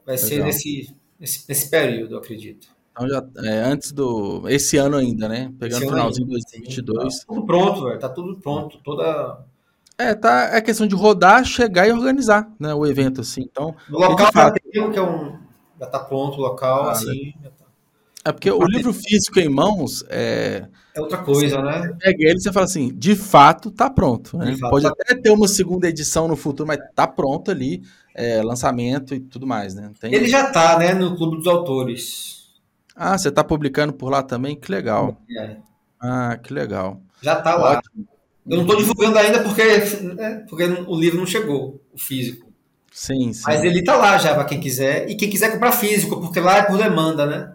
Vai Legal. ser nesse nesse, nesse período, eu acredito. Então já é, antes do esse ano ainda, né? Pegando o finalzinho de 2022. Tá tudo pronto, velho. Tá tudo pronto, toda é, tá, é questão de rodar, chegar e organizar, né, o evento assim. Então, no local já tem que é um já tá pronto o local ah, assim. Tá. É porque o livro físico em mãos é é outra coisa, né? Você pega ele e você fala assim, de fato tá pronto. Né? Fato, Pode tá... até ter uma segunda edição no futuro, mas tá pronto ali é, lançamento e tudo mais, né? Tem... Ele já tá, né, no Clube dos Autores. Ah, você tá publicando por lá também? Que legal. É. Ah, que legal. Já tá lá. Ótimo. Eu não tô divulgando ainda porque, né, porque o livro não chegou, o físico. Sim, sim. Mas ele tá lá já para quem quiser. E quem quiser comprar físico, porque lá é por demanda, né?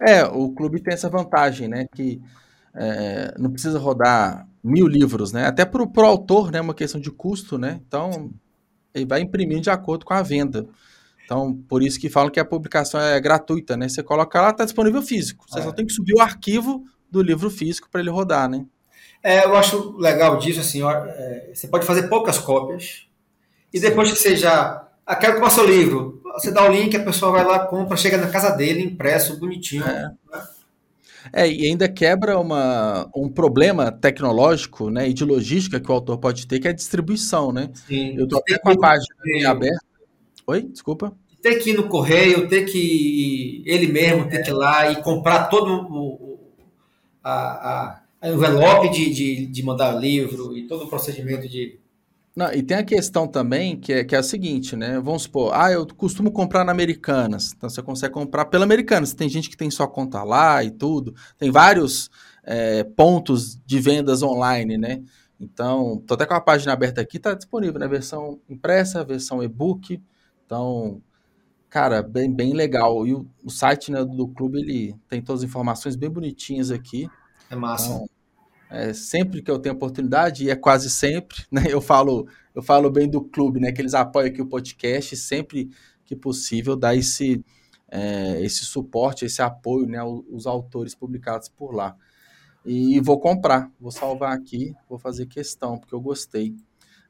É, o clube tem essa vantagem, né? Que é, não precisa rodar mil livros, né? Até para o autor, né? Uma questão de custo, né? Então, ele vai imprimir de acordo com a venda. Então, por isso que falam que a publicação é gratuita, né? Você coloca lá, está disponível físico. Você é. só tem que subir o arquivo do livro físico para ele rodar, né? É, eu acho legal disso, assim, ó, é, você pode fazer poucas cópias e depois que você já... Ah, quero comprar seu livro. Você dá o link, a pessoa vai lá, compra, chega na casa dele, impresso, bonitinho. É. Né? É, e ainda quebra uma, um problema tecnológico né, e de logística que o autor pode ter, que é a distribuição, né? Sim. Eu estou até com a página aberta. Oi, desculpa. Ter que ir no correio, ter que ele mesmo ter que ir lá e comprar todo o, a, a, a envelope de, de, de mandar livro e todo o procedimento de não, e tem a questão também que é, que é a seguinte, né? Vamos supor, ah, eu costumo comprar na Americanas. Então você consegue comprar pela Americanas. Tem gente que tem só conta lá e tudo. Tem vários é, pontos de vendas online, né? Então, tô até com a página aberta aqui, tá disponível, né? Versão impressa, versão e-book. Então, cara, bem, bem legal. E o, o site né, do clube, ele tem todas as informações bem bonitinhas aqui. É massa. Então, é, sempre que eu tenho oportunidade, e é quase sempre, né? Eu falo, eu falo bem do clube, né? Que eles apoiam aqui o podcast, sempre que possível, dá esse, é, esse suporte, esse apoio, né? Os autores publicados por lá. E vou comprar, vou salvar aqui, vou fazer questão, porque eu gostei.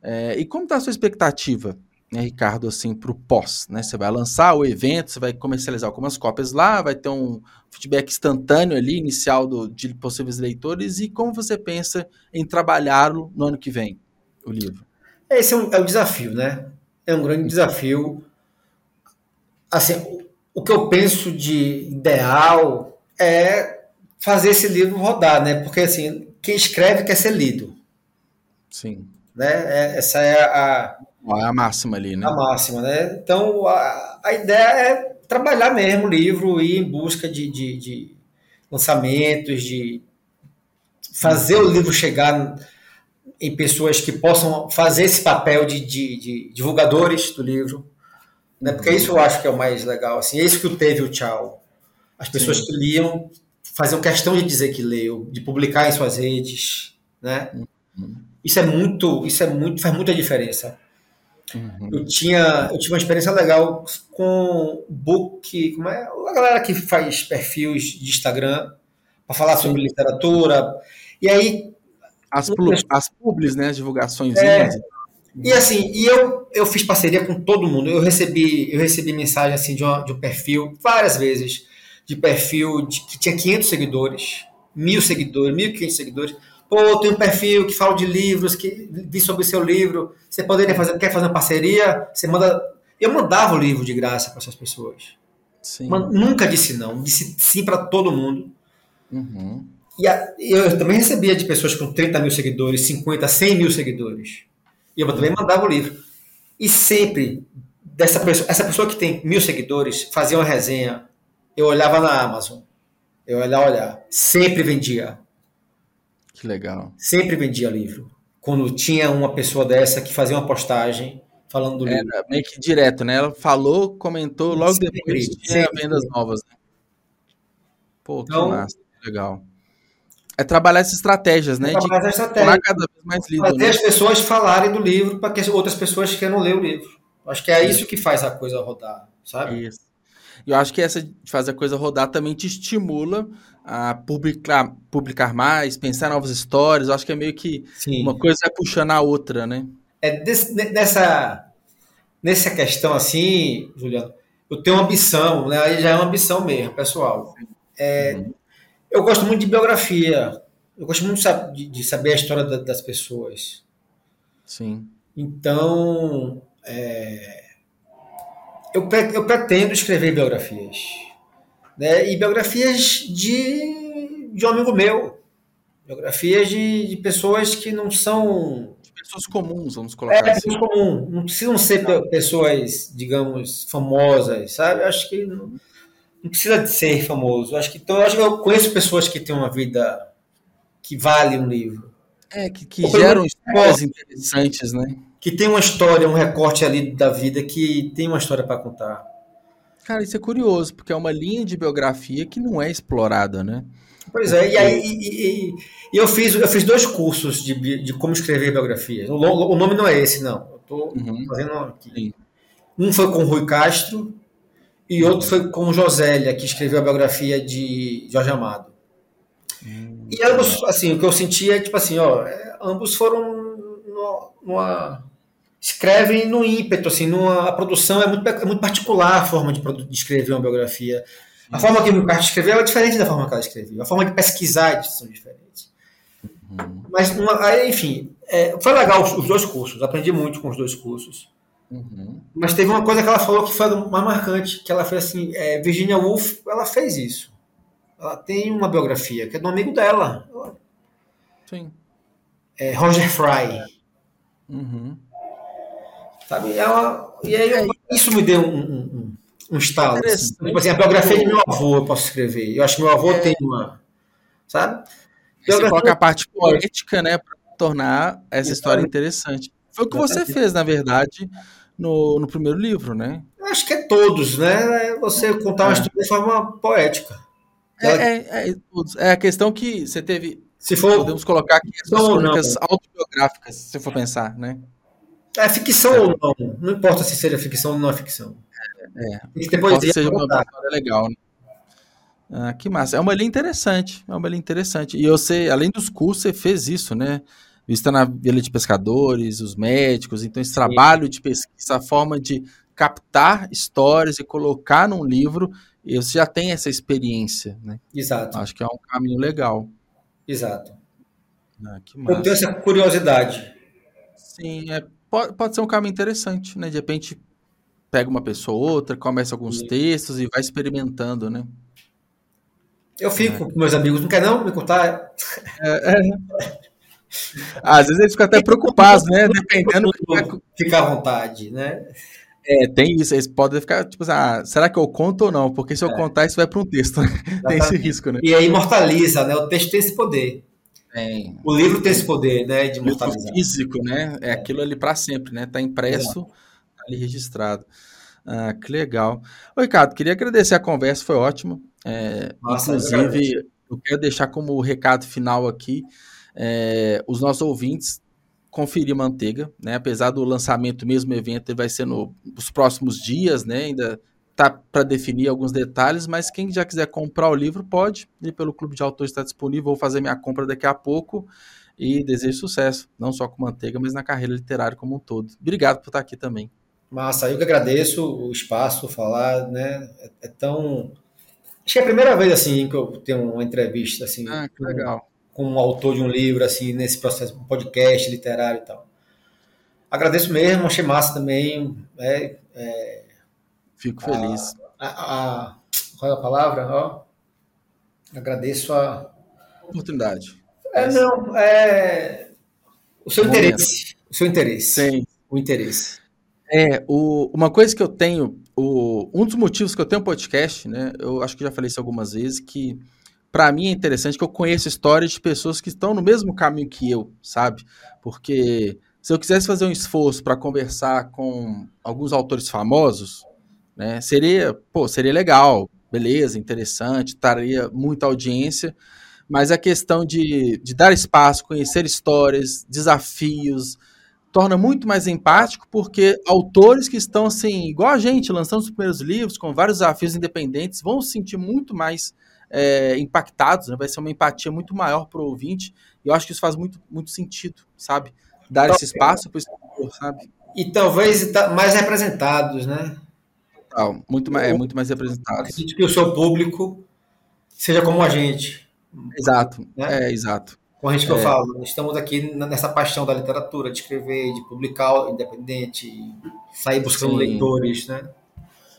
É, e como está a sua expectativa né, Ricardo, assim, para o pós, né? Você vai lançar o evento, você vai comercializar algumas cópias lá, vai ter um feedback instantâneo ali, inicial do, de possíveis leitores, e como você pensa em trabalhá-lo no ano que vem, o livro? Esse é, um, é o desafio, né? É um grande desafio. Assim, o, o que eu penso de ideal é fazer esse livro rodar, né? Porque, assim, quem escreve quer ser lido. Sim. Né? É, essa é a a máxima ali, né? A máxima, né? Então, a, a ideia é trabalhar mesmo o livro e ir em busca de, de, de lançamentos, de fazer o livro chegar em pessoas que possam fazer esse papel de, de, de divulgadores do livro, né? Porque isso eu acho que é o mais legal, assim, é isso que teve o Tchau. As pessoas Sim. que liam faziam questão de dizer que leu, de publicar em suas redes, né? Uhum. Isso é muito, isso é muito, faz muita diferença. Uhum. Eu tinha, eu tive uma experiência legal com book, como é, a galera que faz perfis de Instagram para falar sobre literatura. E aí as, as publis, né, as divulgações. É, e assim, e eu, eu fiz parceria com todo mundo. Eu recebi, eu recebi mensagem assim de, uma, de um perfil várias vezes, de perfil de, que tinha 500 seguidores, mil seguidores, 1.500 seguidores. Pô, tenho um perfil que fala de livros, que vi sobre o seu livro. Você poderia fazer, quer fazer uma parceria? Você manda. Eu mandava o livro de graça para essas pessoas. Sim. Mas nunca disse não, disse sim para todo mundo. Uhum. E a, eu também recebia de pessoas com 30 mil seguidores, 50, 100 mil seguidores. E eu também mandava o livro. E sempre, dessa pessoa, essa pessoa que tem mil seguidores, fazia uma resenha. Eu olhava na Amazon. Eu olhava, olhar. Sempre vendia. Que legal. Sempre vendia livro. Quando tinha uma pessoa dessa que fazia uma postagem falando do Era livro. meio que direto, né? Ela falou, comentou, logo sempre, depois tinha sempre. vendas novas. Né? Pô, que então, massa, legal. É trabalhar essas estratégias, né? Trabalhar de estratégia. cada vez mais lido. Fazer né? as pessoas falarem do livro para que outras pessoas queiram ler o livro. Acho que é isso que faz a coisa rodar, sabe? Isso. E eu acho que essa de fazer a coisa rodar também te estimula a publicar, publicar mais, pensar novas histórias. Eu acho que é meio que Sim. uma coisa é puxando a outra, né? É desse, nessa, nessa questão assim, Juliano, eu tenho uma ambição, né? Aí já é uma ambição mesmo, pessoal. É, uhum. Eu gosto muito de biografia. Eu gosto muito de, de saber a história da, das pessoas. Sim. Então, é, eu, eu pretendo escrever biografias. Né? E biografias de, de um amigo meu. Biografias de, de pessoas que não são. De pessoas comuns, vamos colocar é, assim. pessoas comuns. Não precisam ser pessoas, digamos, famosas, sabe? Acho que. Não, não precisa de ser famoso. Acho que, então, acho que eu conheço pessoas que têm uma vida que vale um livro. É, que, que geram histórias interessantes, né? Que tem uma história, um recorte ali da vida que tem uma história para contar. Cara, isso é curioso, porque é uma linha de biografia que não é explorada, né? Pois é, e aí e, e, e eu, fiz, eu fiz dois cursos de, de como escrever biografias. O, o nome não é esse, não. Eu tô uhum. fazendo aqui. Sim. Um foi com Rui Castro, e outro foi com Josélia, que escreveu a biografia de Jorge Amado. Hum, e ambos, assim, o que eu senti é tipo assim, ó, é, ambos foram numa, escrevem no ímpeto, assim, numa, a produção é muito, é muito particular a forma de, de escrever uma biografia. A forma que o Ricardo escreveu é diferente da forma que ela escreveu. A forma de pesquisar são diferentes. Uhum. Mas, uma, enfim, é, foi legal os, os dois cursos. Aprendi muito com os dois cursos. Uhum. Mas teve uma coisa que ela falou que foi mais marcante, que ela fez assim, é, Virginia Woolf, ela fez isso. Ela tem uma biografia, que é do amigo dela. Sim. É Roger Fry. Uhum. Sabe? Ela, e aí eu, isso me deu um, um, um estalo. Assim. Tipo assim, a biografia de meu avô eu posso escrever. Eu acho que meu avô é. tem uma. Sabe? Você coloca a parte poética, né, para tornar essa história interessante. Foi o que você fez, na verdade, no, no primeiro livro, né? Eu acho que é todos, né? É você contar uma é. história de forma poética. É, é, é, é, a questão que você teve. Se for, podemos colocar aqui as crônicas autobiográficas, se for pensar, né? É ficção é. ou não. Não importa se seja ficção ou não é ficção. É. é. Depois que seja uma história legal, né? Ah, que massa. É uma linha interessante. É uma linha interessante. E você, além dos cursos, você fez isso, né? vista na Vila de Pescadores, os médicos, então esse Sim. trabalho de pesquisa, a forma de captar histórias e colocar num livro, você já tem essa experiência, né? Exato. Acho que é um caminho legal. Exato. Ah, Eu tenho essa curiosidade. Sim, é, pode, pode ser um caminho interessante, né? De repente pega uma pessoa ou outra, começa alguns Sim. textos e vai experimentando, né? Eu fico é. com meus amigos, não quer não me contar? É, é. Às vezes eles ficam até preocupados, né? Dependendo. Fica à vontade, né? É, tem isso. Eles podem ficar, tipo assim, ah, será que eu conto ou não? Porque se eu é. contar, isso vai para um texto. tem esse risco, né? E aí imortaliza, né? O texto tem esse poder. Tem. O livro tem esse poder, né, de imortalizar. físico, né? É aquilo ali para sempre, né? Tá impresso, tá ali registrado. Ah, que legal. Ô, Ricardo, queria agradecer a conversa, foi ótimo. É, Nossa, eu inclusive, agradeço. eu quero deixar como recado final aqui é, os nossos ouvintes conferir manteiga, né? Apesar do lançamento mesmo evento, ele vai ser no- nos próximos dias, né? Ainda tá para definir alguns detalhes, mas quem já quiser comprar o livro pode ir pelo Clube de Autores está disponível. Vou fazer minha compra daqui a pouco e desejo sucesso, não só com manteiga, mas na carreira literária como um todo. Obrigado por estar aqui também. Massa, eu que agradeço o espaço, falar, né? É, é tão. Acho que é a primeira vez assim que eu tenho uma entrevista assim Ah, que legal. Com um autor de um livro assim nesse processo, um podcast literário e tal. Agradeço mesmo, achei massa também. É, é, Fico feliz. a, a- qual é a palavra? Ó, agradeço a. Oportunidade. É, não, é o seu Momento. interesse, o seu interesse, Sim. o interesse. É, o, uma coisa que eu tenho, o, um dos motivos que eu tenho um podcast, né? Eu acho que já falei isso algumas vezes, que para mim é interessante que eu conheço histórias de pessoas que estão no mesmo caminho que eu, sabe? Porque se eu quisesse fazer um esforço para conversar com alguns autores famosos, né? Seria, pô, seria legal, beleza, interessante, traria muita audiência, mas a questão de, de dar espaço, conhecer histórias, desafios, torna muito mais empático, porque autores que estão assim, igual a gente, lançando os primeiros livros, com vários desafios independentes, vão se sentir muito mais é, impactados, né? vai ser uma empatia muito maior para o ouvinte, e eu acho que isso faz muito, muito sentido, sabe? Dar esse espaço para o escritor, sabe? E talvez tá mais representados, né? Tal, Muito mais, é muito mais representado. Acredito que o seu público seja como a gente. Exato, Né? é, exato. Com a gente que eu falo, estamos aqui nessa paixão da literatura, de escrever, de publicar independente, sair buscando Sim. leitores, né?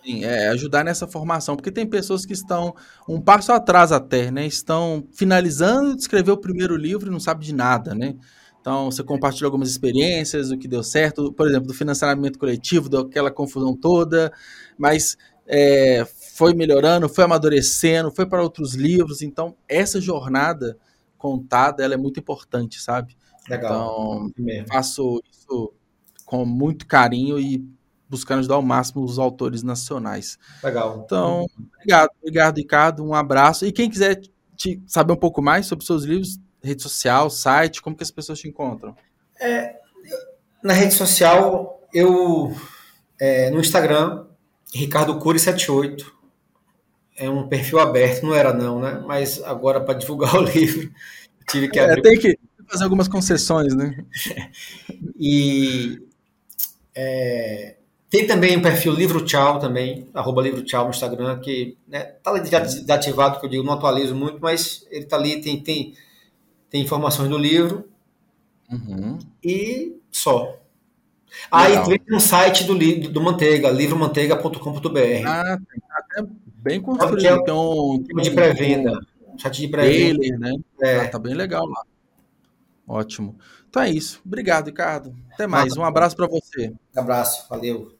Sim, é ajudar nessa formação, porque tem pessoas que estão um passo atrás até, né? Estão finalizando de escrever o primeiro livro e não sabe de nada, né? Então, você compartilha algumas experiências, o que deu certo, por exemplo, do financiamento coletivo, daquela confusão toda, mas é, foi melhorando, foi amadurecendo, foi para outros livros. Então, essa jornada contada, ela é muito importante, sabe? Legal. Então, faço isso com muito carinho e buscando ajudar ao máximo os autores nacionais. Legal. Então, obrigado, obrigado, Ricardo. Um abraço. E quem quiser te saber um pouco mais sobre seus livros, rede social, site, como que as pessoas te encontram? Na rede social, eu é, no Instagram, Ricardo Cury78. É um perfil aberto, não era não, né? Mas agora para divulgar o livro, tive que É, abrir. tem que fazer algumas concessões, né? E é, tem também o perfil Livro Tchau também, arroba Livro Tchau no Instagram, que né, tá desativado, que eu digo, não atualizo muito, mas ele tá ali, tem, tem, tem informações do livro Uhum. e só. Aí Legal. tem um site do, li- do Manteiga, livromanteiga.com.br, Ah, tem até bem construído. é um, tem de um- pré-venda, um site de pré-venda. trailer, né? É. Ah, tá bem legal lá. Ótimo. Então é isso. Obrigado, Ricardo. Até mais. Um abraço para você. Abraço, valeu.